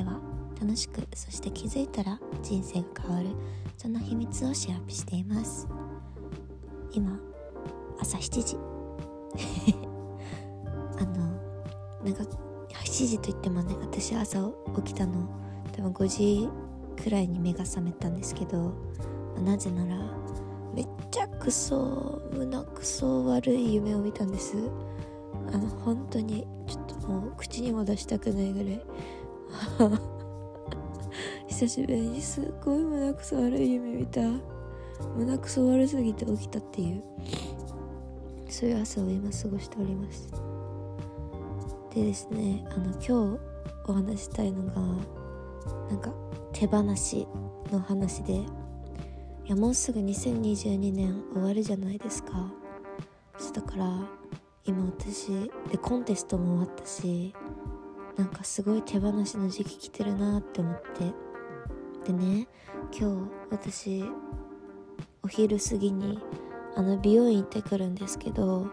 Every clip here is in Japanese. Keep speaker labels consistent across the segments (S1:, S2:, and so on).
S1: では楽しくそして気づいたら人生が変わる。そんな秘密をシェアップしています。今朝7時。あのなんか7時といってもね私朝起きたの多分5時くらいに目が覚めたんですけどなぜならめっちゃくそ胸くそ悪い夢を見たんです。あの本当にちょっともう口にも出したくないぐらい 久しぶりにすっごい胸くそ悪い夢見た。胸くそ悪すぎて起きたっていう。そういう朝を今過ごしております。でですねあの今日お話したいのがなんか手放しの話でいやもうすぐ2022年終わるじゃないですか。だから今私でコンテストも終わったしなんかすごい手放しの時期来てるなって思って。でね今日私お昼過ぎにあの美容院行ってくるんですけど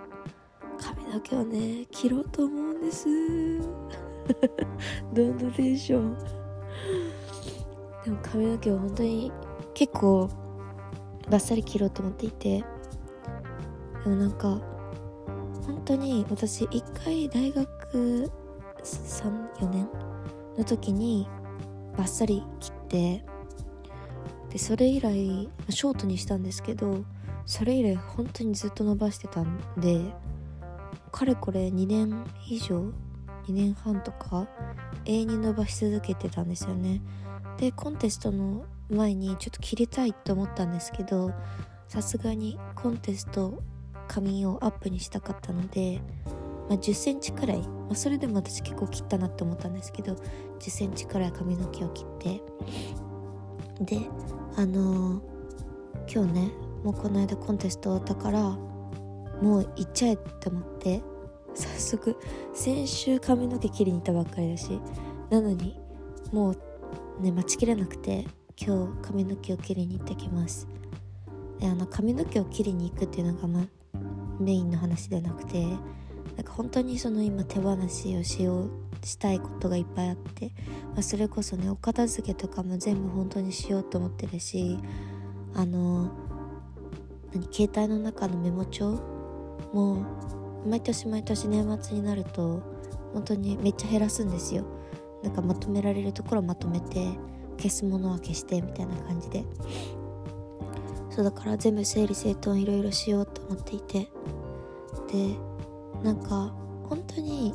S1: 髪の毛をね切ろうと思うんです。どんなテンション。でも髪の毛を本当に結構バッサリ切ろうと思っていて。でもなんか本当に私一回大学34年の時にバッサリ切ってでそれ以来ショートにしたんですけどそれ以来本当にずっと伸ばしてたんでかれこれ2年以上2年半とか永遠に伸ばし続けてたんですよね。でコンテストの前にちょっと切りたいと思ったんですけどさすがにコンテスト髪をアップにしたかったので、まあ、1 0センチくらい、まあ、それでも私結構切ったなって思ったんですけど1 0センチくらい髪の毛を切って。であのー、今日ねもうこの間コンテスト終わったからもう行っちゃえって思って早速先週髪の毛切りに行ったばっかりだしなのにもうね待ちきれなくて今日髪の毛を切りに行ってきます。であの髪の毛を切りに行くっていうのが、まあ、メインの話ではなくてなんか本当にその今手放しをしようしたいことがいっぱいあって、まあ、それこそねお片付けとかも全部本当にしようと思ってるしあの何携帯の中のメモ帳も毎年毎年年末になると本当にめっちゃ減らすんですよ。なんかまとめられるところまとめて消すものは消してみたいな感じで。そうだから全部整理整頓いろいろしようと思っていて。でなんか本当に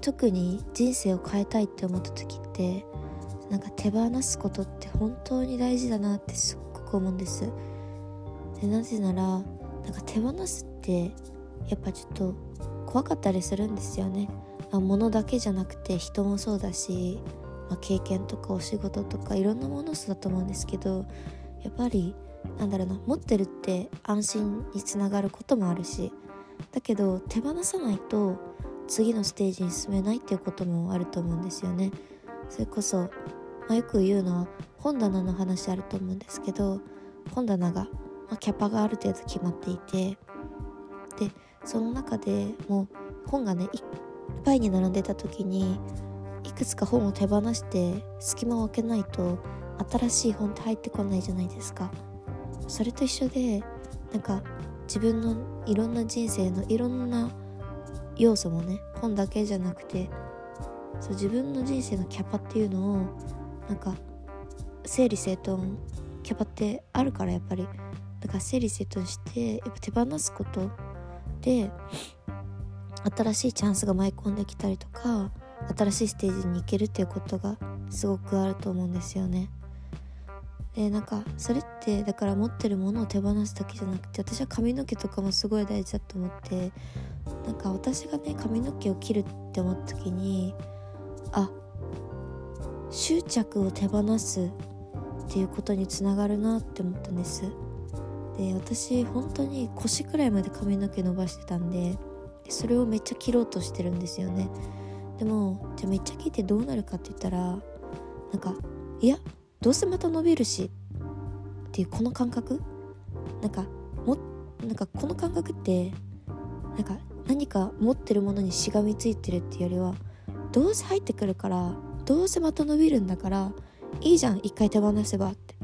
S1: 特に人生を変えたいって思った時ってなんか手放すことって本当に大事だなってすっごく思うんです。でなぜならなんか手放すってやっぱちょっと怖かったりするんですよね。あ物だけじゃなくて人もそうだし、まあ、経験とかお仕事とかいろんなものそうだと思うんですけどやっぱりなんだろうな持ってるって安心につながることもあるしだけど手放さないと次のステージに進めないっていうこともあると思うんですよね。それこそ、まあ、よく言うのは本棚の話あると思うんですけど本棚が、まあ、キャパがある程度決まっていてでその中でもう本がねいっぱいに並んでた時にいくつか本を手放して隙間を空けないと新しい本って入ってこないじゃないですか。それと一緒でなんか自分のいろんな人生のいろんな要素もね本だけじゃなくてそう自分の人生のキャパっていうのをなんか整理整頓キャパってあるからやっぱりだから整理整頓してやっぱ手放すことで新しいチャンスが舞い込んできたりとか新しいステージに行けるっていうことがすごくあると思うんですよね。でなんかそれってだから持ってるものを手放すだけじゃなくて私は髪の毛とかもすごい大事だと思ってなんか私がね髪の毛を切るって思った時にあ執着を手放すっていうことにつながるなって思ったんです。で私本当に腰くらいまで髪の毛伸ばしてたんでそれをめっちゃ切ろうとしてるんですよね。でもじゃあめっちゃ切ってどうなるかって言ったらなんかいやどうせまた伸びるしっていうこの感覚？なんかもなんかこの感覚ってなんか何か持ってるものにしがみついてるっていうよりはどうせ入ってくるからどうせまた伸びるんだからいいじゃん一回手放せばって。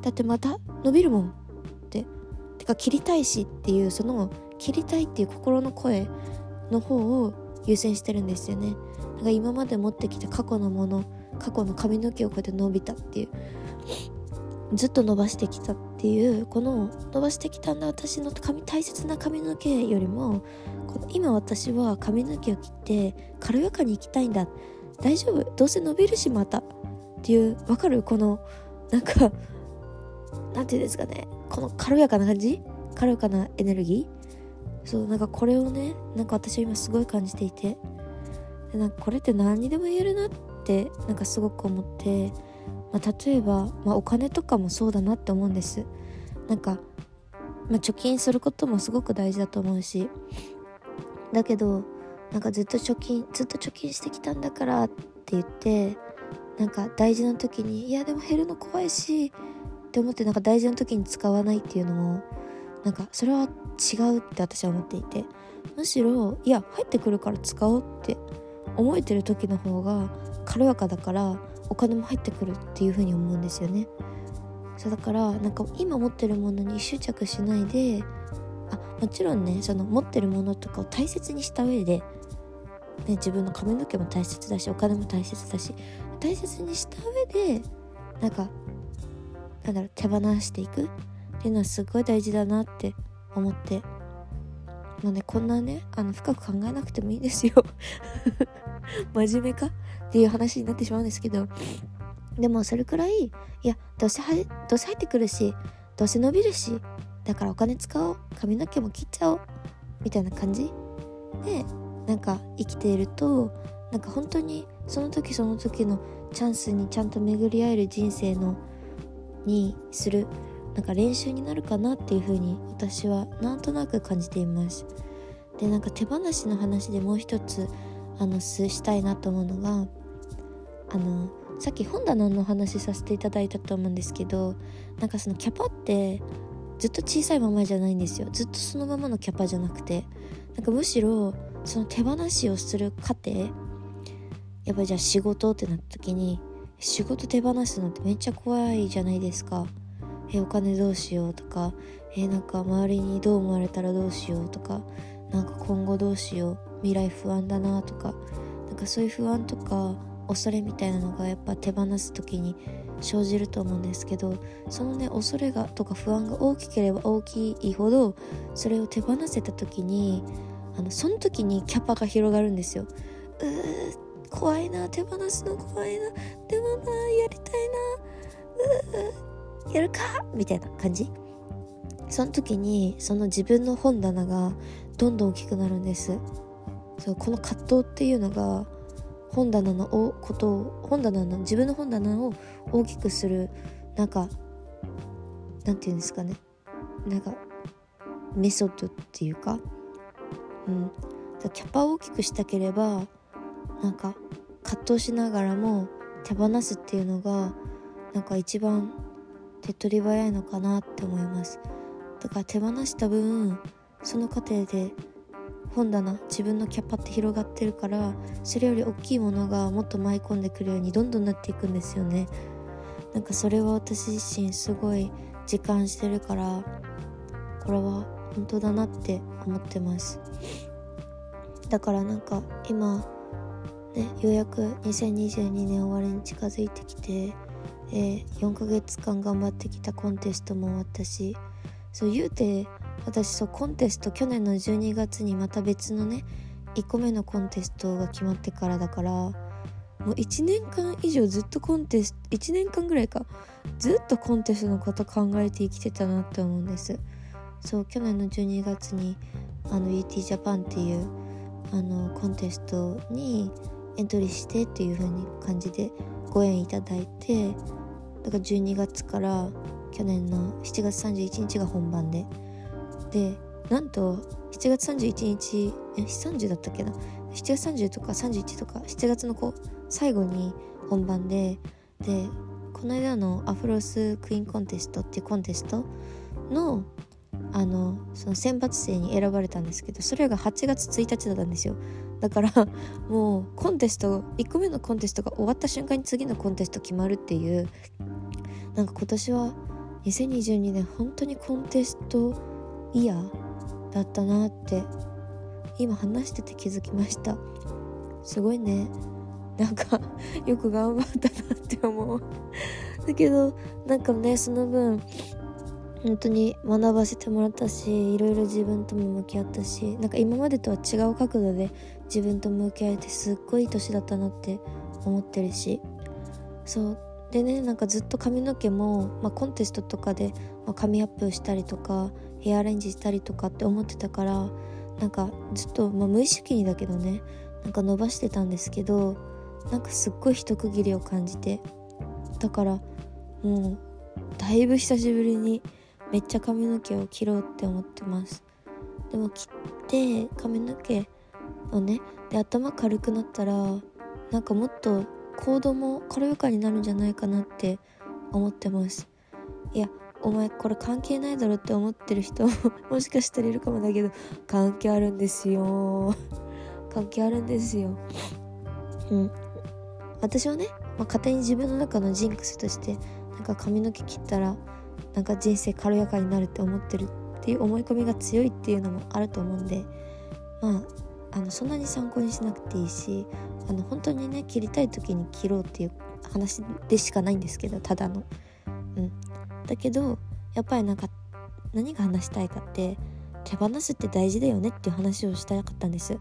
S1: だってまた伸びるもんって。てか切りたいしっていうその切りたいっていう心の声の方を優先してるんですよね。なんか今まで持ってきた過去のもの過去の髪の毛をこうやって伸びたっていうずっと伸ばしてきたっていうこの伸ばしてきたんだ私の髪大切な髪の毛よりもこの今私は髪の毛を切って軽やかに生きたいんだ。大丈夫。どうせ伸びるしまたっていうわかる？このなんかなんていうんですかね。この軽やかな感じ？軽やかなエネルギー？そうなんかこれをねなんか私は今すごい感じていて。でなんかこれって何にでも言えるなっってなんかすごく思ってまあ、例えば、まあ、お金とかもそうだなって思うんです。なんか、まあ、貯金することもすごく大事だと思うしだけどなんかずっと貯金ずっと貯金してきたんだからって言ってなんか大事な時にいやでも減るの怖いしって思ってなんか大事な時に使わないっていうのもなんかそれは違うって私は思っていてむしろいや入ってくるから使おうって思えてる時の方が軽やかだからお金も入ってくるっていう風に思うんですよね。そうだからなんか今持ってるものに執着しないであもちろんねその持ってるものとかを大切にした上で、ね、自分の髪の毛も大切だしお金も大切だし大切にした上でなんかなんだろう手放していくっていうのはすごい大事だなって思って。まあねこんなねあの深く考えなくてもいいですよ。真面目か？っていう話になってしまうんですけどでもそれくらいいやどうせ入ってくるしどうせ伸びるしだからお金使おう髪の毛も切っちゃおうみたいな感じ？でなんか生きているとなんか本当にその時その時のチャンスにちゃんと巡り合える人生のにするなんか練習になるかなっていう風に私はなんとなく感じています。でなんか手放しの話でもう一つあのしたいなと思うのがあのさっき本棚の話させていただいたと思うんですけどなんかそのキャパってずっと小さいままじゃないんですよ。ずっとそのままのキャパじゃなくて。なんかむしろその手放しをする過程やっぱじゃあ仕事ってなった時に仕事手放すのってめっちゃ怖いじゃないですか。えお金どうしようとか。えなんか周りにどう思われたらどうしようとか。なんか今後どうしよう。未来不安だなとか。なんかそういう不安とか恐れみたいなのがやっぱ手放す時に生じると思うんですけどそのね恐れがとか不安が大きければ大きいほどそれを手放せた時にあのその時にキャパが広がるんですよ。うー怖いな手放すの怖いなでもなやりたいなうーやるかみたいな感じその時にその自分の本棚がどんどん大きくなるんですそうこの葛藤っていうのが本棚のことを本棚の自分の本棚を大きくするなんかなんていうんですかね。なんかメソッドっていうか。うん。キャパを大きくしたければなんか葛藤しながらも手放すっていうのがなんか一番手っ取り早いのかなって思います。だから手放した分その過程で本棚自分のキャパって広がってるからそれより大きいものがもっと舞い込んでくるようにどんどんなっていくんですよね。なんかそれは私自身すごい実感してるからこれは本当だなって思ってます。だからなんか今ねようやく2022年終わりに近づいてきて、えー、4ヶ月間頑張ってきたコンテストも終わったしそう言うて私そうコンテスト去年の12月にまた別のね1個目のコンテストが決まってからだからもう1年間以上ずっとコンテスト1年間ぐらいかずっとコンテストのこと考えて生きてたなって思うんです。そう去年の12月にあの UT ジャパンっていうあのコンテストにエントリーしてっていう風に感じでご縁いただいてだから12月から去年の7月31日が本番ででなんと7月31日え30だったっけな？7月30とか31とか7月のこ最後に本番ででこの間のアフロスクイーンコンテストっていうコンテストのあのその選抜生に選ばれたんですけどそれが8月1日だったんですよ。だからもうコンテスト1個目のコンテストが終わった瞬間に次のコンテスト決まるっていうなんか今年は2022年本当にコンテストイヤーだったなって今話してて気づきました。すごいね。なんか よく頑張ったなって思う。だけどなんかねその分本当に学ばせてもらったしいろいろ自分とも向き合ったしなんか今までとは違う角度で自分と向き合えてすっごいいい年だったなって思ってるし。そう。でねなんかずっと髪の毛も、まあ、コンテストとかで、まあ、髪アップしたりとかヘアアレンジしたりとかって思ってたからなんかずっと、まあ、無意識にだけどねなんか伸ばしてたんですけどなんかすっごい一区切りを感じてだからもうだいぶ久しぶりにめっちゃ髪の毛を切ろうって思ってます。でも切って髪の毛をねで頭軽くなったらなんかもっと行動も軽やかになるんじゃないかなって思ってます。いやお前これ関係ないだろって思ってる人 もしかしたらいるかもだけど関係あるんですよ。関係あるんですよ。うん。私はね、まあ、勝手に自分の中のジンクスとしてなんか髪の毛切ったらなんか人生軽やかになるって思ってるっていう思い込みが強いっていうのもあると思うんでまああのそんなに参考にしなくていいしあの本当にね切りたい時に切ろうっていう話でしかないんですけどただの。だけどやっぱりなんか何が話したいかって手放すって大事だよねっていう話をしたかったんです。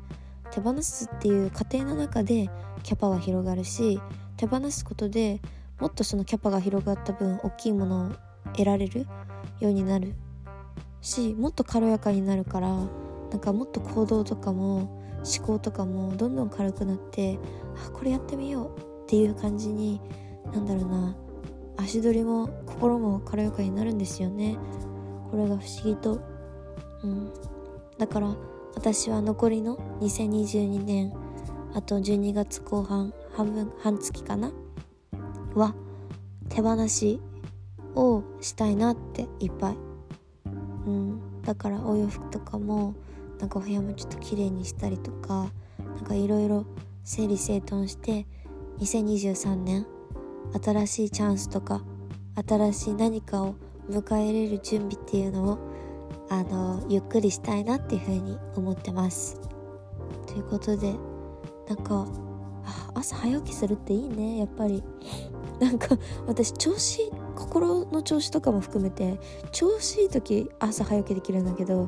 S1: 手放すっていう過程の中でキャパは広がるし手放すことでもっとそのキャパが広がった分大きいものを得られるようになるしもっと軽やかになるからなんかもっと行動とかも思考とかもどんどん軽くなってあこれやってみようっていう感じになんだろうな足取りも心も軽やかになるんですよね。これが不思議と。うん。だから私は残りの2022年あと12月後半半分半月かなは手放しをしたいなっていっぱい。うん。だからお洋服とかもなんかお部屋もちょっと綺麗にしたりとかなんかいろいろ整理整頓して2023年新しいチャンスとか新しい何かを迎え入れる準備っていうのをあのゆっくりしたいなっていうふうに思ってます。ということでなんか朝早起きするっていいねやっぱり。なんか私調子心の調子とかも含めて調子いい時朝早起きできるんだけど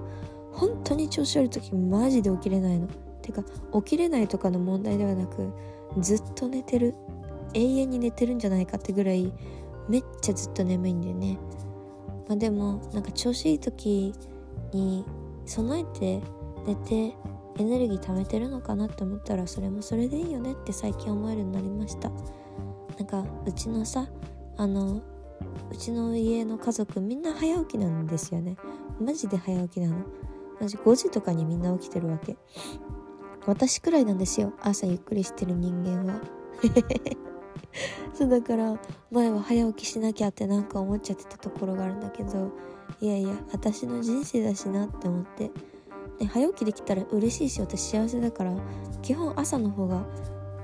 S1: 本当に調子悪い時マジで起きれないの。てか起きれないとかの問題ではなくずっと寝てる。永遠に寝てるんじゃないかってぐらいめっちゃずっと眠いんだよね。まあでもなんか調子いい時に備えて寝てエネルギー貯めてるのかなって思ったらそれもそれでいいよねって最近思えるようになりました。なんかうちのさあのうちの家の家族みんな早起きなんですよね。マジで早起きなの。マジ5時とかにみんな起きてるわけ。私くらいなんですよ朝ゆっくりしてる人間は。そうだから前は早起きしなきゃってなんか思っちゃってたところがあるんだけどいやいや私の人生だしなって思って。で早起きできたら嬉しいし私幸せだから基本朝の方が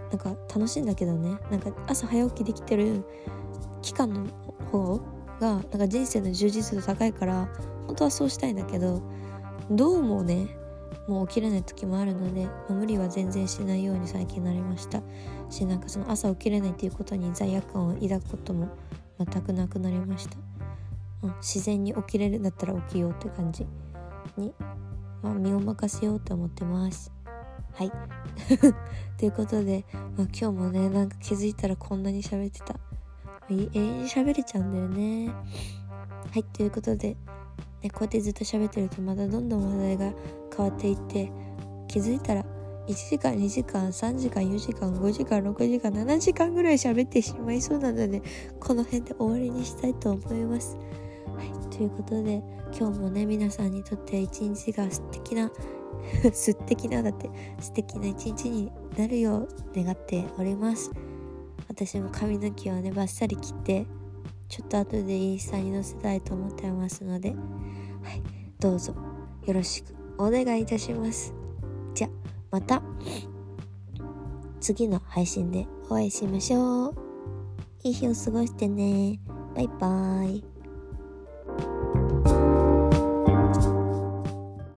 S1: なんか楽しいんだけどね。なんか朝早起きできてる期間の方がなんか人生の充実度高いから本当はそうしたいんだけどどうもね？もう起きれない時もあるので、まあ、無理は全然しないように最近なりました。しなんかその朝起きれないっていうことに罪悪感を抱くことも全くなくなりました、うん、自然に起きれるんだったら起きようって感じ。にまあ、身を任せようと思ってます。はい。ということで、まあ、今日もねなんか気づいたらこんなに喋ってた。永遠に喋れちゃうんだよね。はいということで、ね、こうやってずっと喋ってるとまたどんどん話題が変わっていって気づいたら1時間2時間3時間4時間5時間6時間7時間ぐらい喋ってしまいそうなのでこの辺で終わりにしたいと思います。はい、ということで今日もね皆さんにとって一日が素敵な 素敵なだって素敵な一日になるよう願っております私も髪の毛をねバッサリ切ってちょっと後でインスタに載せたいと思ってますのではいどうぞよろしくお願いいたします。じゃまた。次の配信でお会いしましょう。いい日を過ごしてね。バイバーイ。